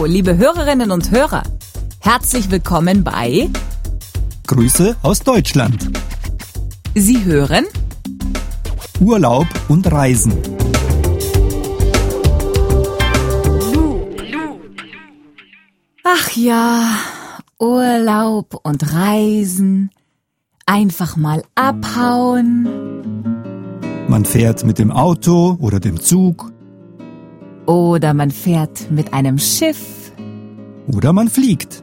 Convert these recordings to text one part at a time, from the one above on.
Hallo, liebe Hörerinnen und Hörer. Herzlich willkommen bei Grüße aus Deutschland. Sie hören Urlaub und Reisen. Ach ja, Urlaub und Reisen. Einfach mal abhauen. Man fährt mit dem Auto oder dem Zug Oder man fährt mit einem Schiff. oder man fliegt.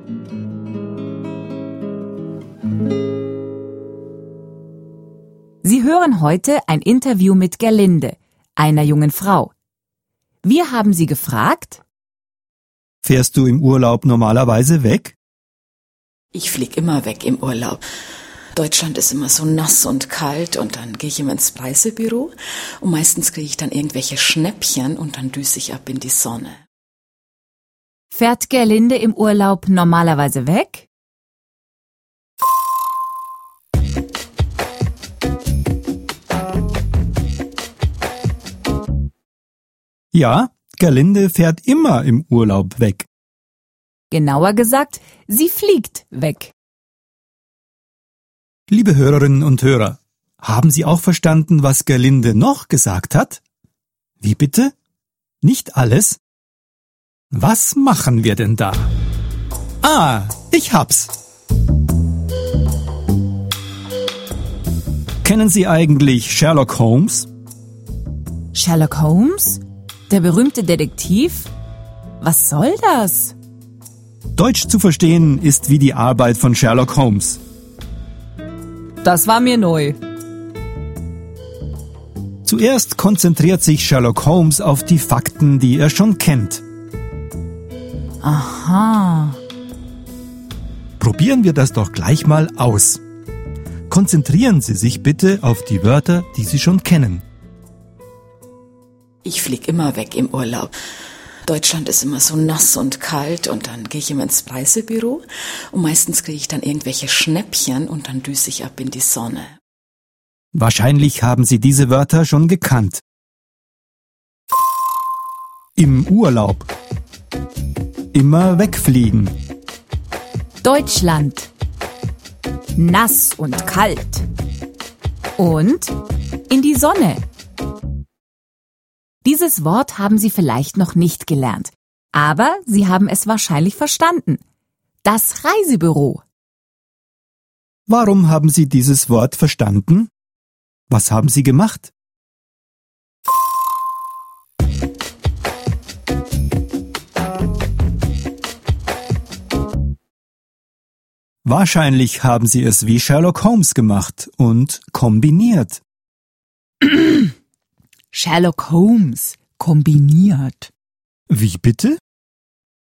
Sie hören heute ein Interview mit Gerlinde, einer jungen Frau. Wir haben sie gefragt, Fährst du im Urlaub normalerweise weg? Ich flieg immer weg im Urlaub. Deutschland ist immer so nass und kalt und dann gehe ich immer ins Reisebüro und meistens kriege ich dann irgendwelche Schnäppchen und dann düse ich ab in die Sonne. fährt Gerlinde im Urlaub normalerweise weg? Ja, Gerlinde fährt immer im Urlaub weg. Genauer gesagt, sie fliegt weg. Liebe Hörerinnen und Hörer, haben Sie auch verstanden, was Gerlinde noch gesagt hat? Wie bitte? Nicht alles? Was machen wir denn da? Ah, ich hab's. Kennen Sie eigentlich Sherlock Holmes? Sherlock Holmes? Der berühmte Detektiv? Was soll das? Deutsch zu verstehen ist wie die Arbeit von Sherlock Holmes. Das war mir neu. Zuerst konzentriert sich Sherlock Holmes auf die Fakten, die er schon kennt. Aha. Probieren wir das doch gleich mal aus. Konzentrieren Sie sich bitte auf die Wörter, die Sie schon kennen. Ich flieg immer weg im Urlaub. Deutschland ist immer so nass und kalt und dann gehe ich immer ins Reisebüro und meistens kriege ich dann irgendwelche Schnäppchen und dann düse ich ab in die Sonne. Wahrscheinlich haben Sie diese Wörter schon gekannt. Im Urlaub. Immer wegfliegen. Deutschland. Nass und kalt. Und in die Sonne. Dieses Wort haben Sie vielleicht noch nicht gelernt, aber Sie haben es wahrscheinlich verstanden. Das Reisebüro. Warum haben Sie dieses Wort verstanden? Was haben Sie gemacht? Wahrscheinlich haben Sie es wie Sherlock Holmes gemacht und kombiniert. Sherlock Holmes kombiniert. Wie bitte?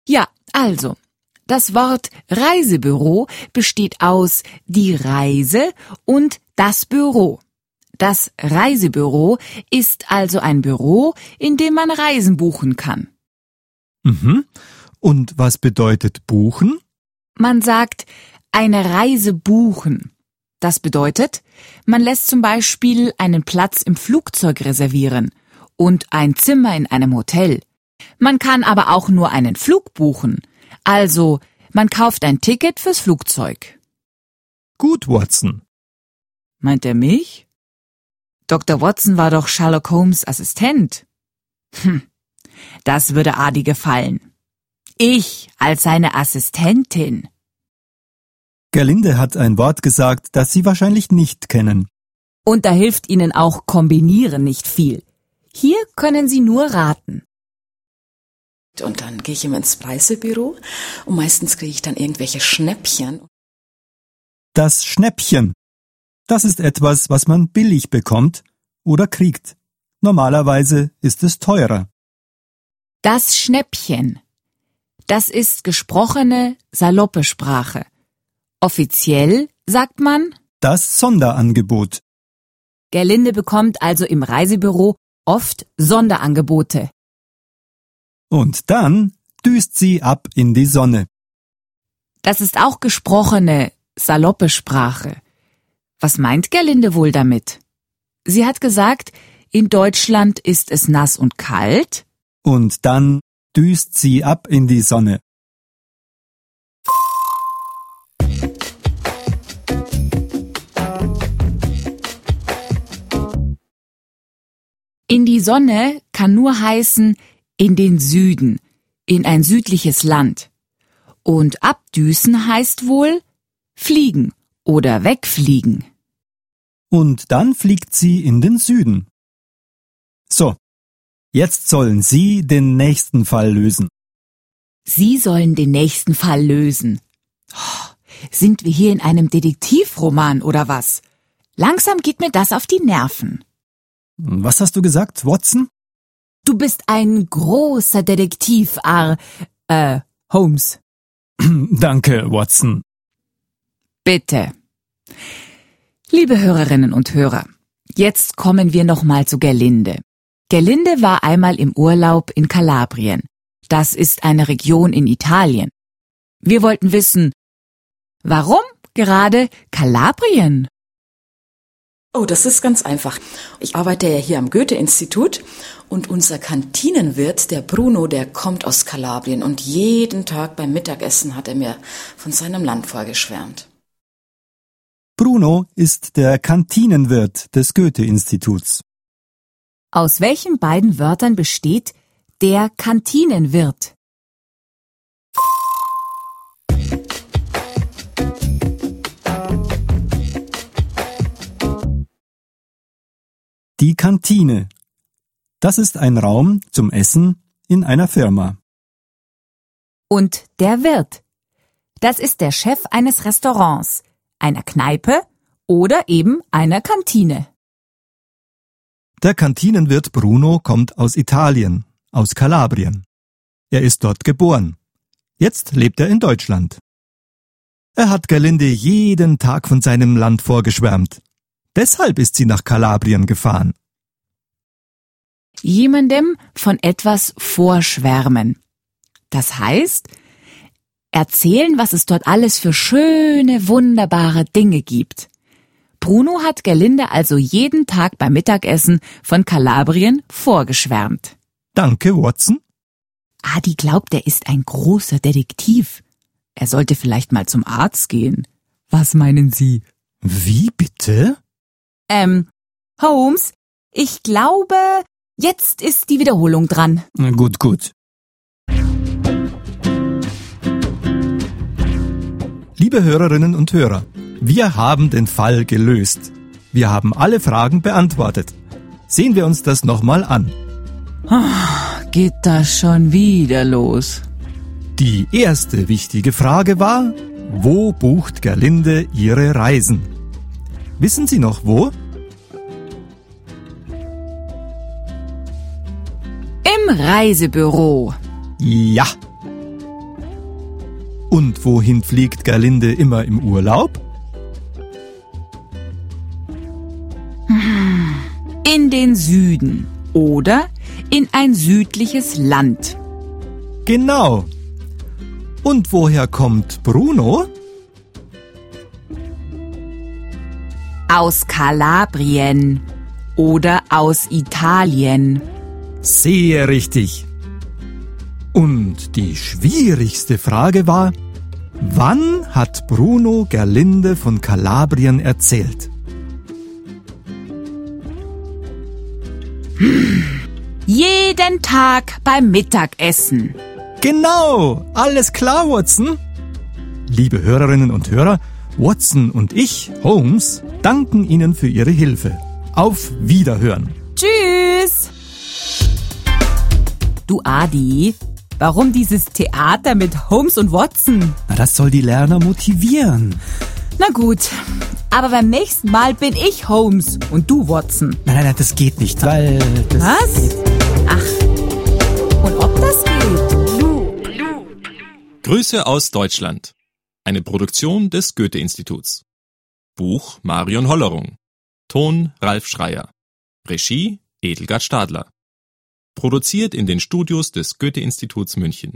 Ja, also, das Wort Reisebüro besteht aus die Reise und das Büro. Das Reisebüro ist also ein Büro, in dem man Reisen buchen kann. Mhm. Und was bedeutet buchen? Man sagt eine Reise buchen. Das bedeutet, man lässt zum Beispiel einen Platz im Flugzeug reservieren und ein Zimmer in einem Hotel. Man kann aber auch nur einen Flug buchen. Also, man kauft ein Ticket fürs Flugzeug. Gut, Watson. Meint er mich? Dr. Watson war doch Sherlock Holmes Assistent. Hm, das würde Adi gefallen. Ich als seine Assistentin. Gerlinde hat ein Wort gesagt, das Sie wahrscheinlich nicht kennen. Und da hilft Ihnen auch Kombinieren nicht viel. Hier können Sie nur raten. Und dann gehe ich immer ins Reisebüro und meistens kriege ich dann irgendwelche Schnäppchen. Das Schnäppchen. Das ist etwas, was man billig bekommt oder kriegt. Normalerweise ist es teurer. Das Schnäppchen. Das ist gesprochene, saloppe Sprache. Offiziell sagt man, Das Sonderangebot. Gerlinde bekommt also im Reisebüro oft Sonderangebote. Und dann düst sie ab in die Sonne. Das ist auch gesprochene, saloppe Sprache. Was meint Gerlinde wohl damit? Sie hat gesagt, in Deutschland ist es nass und kalt. Und dann düst sie ab in die Sonne. Die Sonne kann nur heißen in den Süden, in ein südliches Land. Und abdüsen heißt wohl fliegen oder wegfliegen. Und dann fliegt sie in den Süden. So, jetzt sollen Sie den nächsten Fall lösen. Sie sollen den nächsten Fall lösen. Oh, sind wir hier in einem Detektivroman oder was? Langsam geht mir das auf die Nerven. Was hast du gesagt, Watson? Du bist ein großer Detektiv, Ar, äh, Holmes. Danke, Watson. Bitte. Liebe Hörerinnen und Hörer, jetzt kommen wir nochmal zu Gerlinde. Gerlinde war einmal im Urlaub in Kalabrien. Das ist eine Region in Italien. Wir wollten wissen, warum gerade Kalabrien? Oh, das ist ganz einfach. Ich arbeite ja hier am Goethe-Institut und unser Kantinenwirt, der Bruno, der kommt aus Kalabrien und jeden Tag beim Mittagessen hat er mir von seinem Land vorgeschwärmt. Bruno ist der Kantinenwirt des Goethe-Instituts. Aus welchen beiden Wörtern besteht der Kantinenwirt? Die Kantine. Das ist ein Raum zum Essen in einer Firma. Und der Wirt. Das ist der Chef eines Restaurants, einer Kneipe oder eben einer Kantine. Der Kantinenwirt Bruno kommt aus Italien, aus Kalabrien. Er ist dort geboren. Jetzt lebt er in Deutschland. Er hat Gerlinde jeden Tag von seinem Land vorgeschwärmt. Deshalb ist sie nach Kalabrien gefahren. Jemandem von etwas vorschwärmen. Das heißt, erzählen, was es dort alles für schöne, wunderbare Dinge gibt. Bruno hat Gerlinde also jeden Tag beim Mittagessen von Kalabrien vorgeschwärmt. Danke, Watson. Adi glaubt, er ist ein großer Detektiv. Er sollte vielleicht mal zum Arzt gehen. Was meinen Sie? Wie bitte? Ähm, Holmes, ich glaube, jetzt ist die Wiederholung dran. Gut, gut. Liebe Hörerinnen und Hörer, wir haben den Fall gelöst. Wir haben alle Fragen beantwortet. Sehen wir uns das nochmal an. Geht das schon wieder los? Die erste wichtige Frage war, wo bucht Gerlinde ihre Reisen? Wissen Sie noch wo? Im Reisebüro. Ja. Und wohin fliegt Gerlinde immer im Urlaub? In den Süden oder in ein südliches Land. Genau. Und woher kommt Bruno? Aus Kalabrien oder aus Italien. Sehr richtig. Und die schwierigste Frage war, wann hat Bruno Gerlinde von Kalabrien erzählt? Jeden Tag beim Mittagessen. Genau, alles klar, Watson? Liebe Hörerinnen und Hörer, Watson und ich, Holmes, danken Ihnen für Ihre Hilfe. Auf Wiederhören. Tschüss. Du Adi, warum dieses Theater mit Holmes und Watson? Na, das soll die Lerner motivieren. Na gut, aber beim nächsten Mal bin ich Holmes und du Watson. Nein, nein, nein, das geht nicht, weil das Was? Ach, und ob das geht? Grüße aus Deutschland. Eine Produktion des Goethe-Instituts. Buch Marion Hollerung. Ton Ralf Schreier. Regie Edelgard Stadler. Produziert in den Studios des Goethe-Instituts München.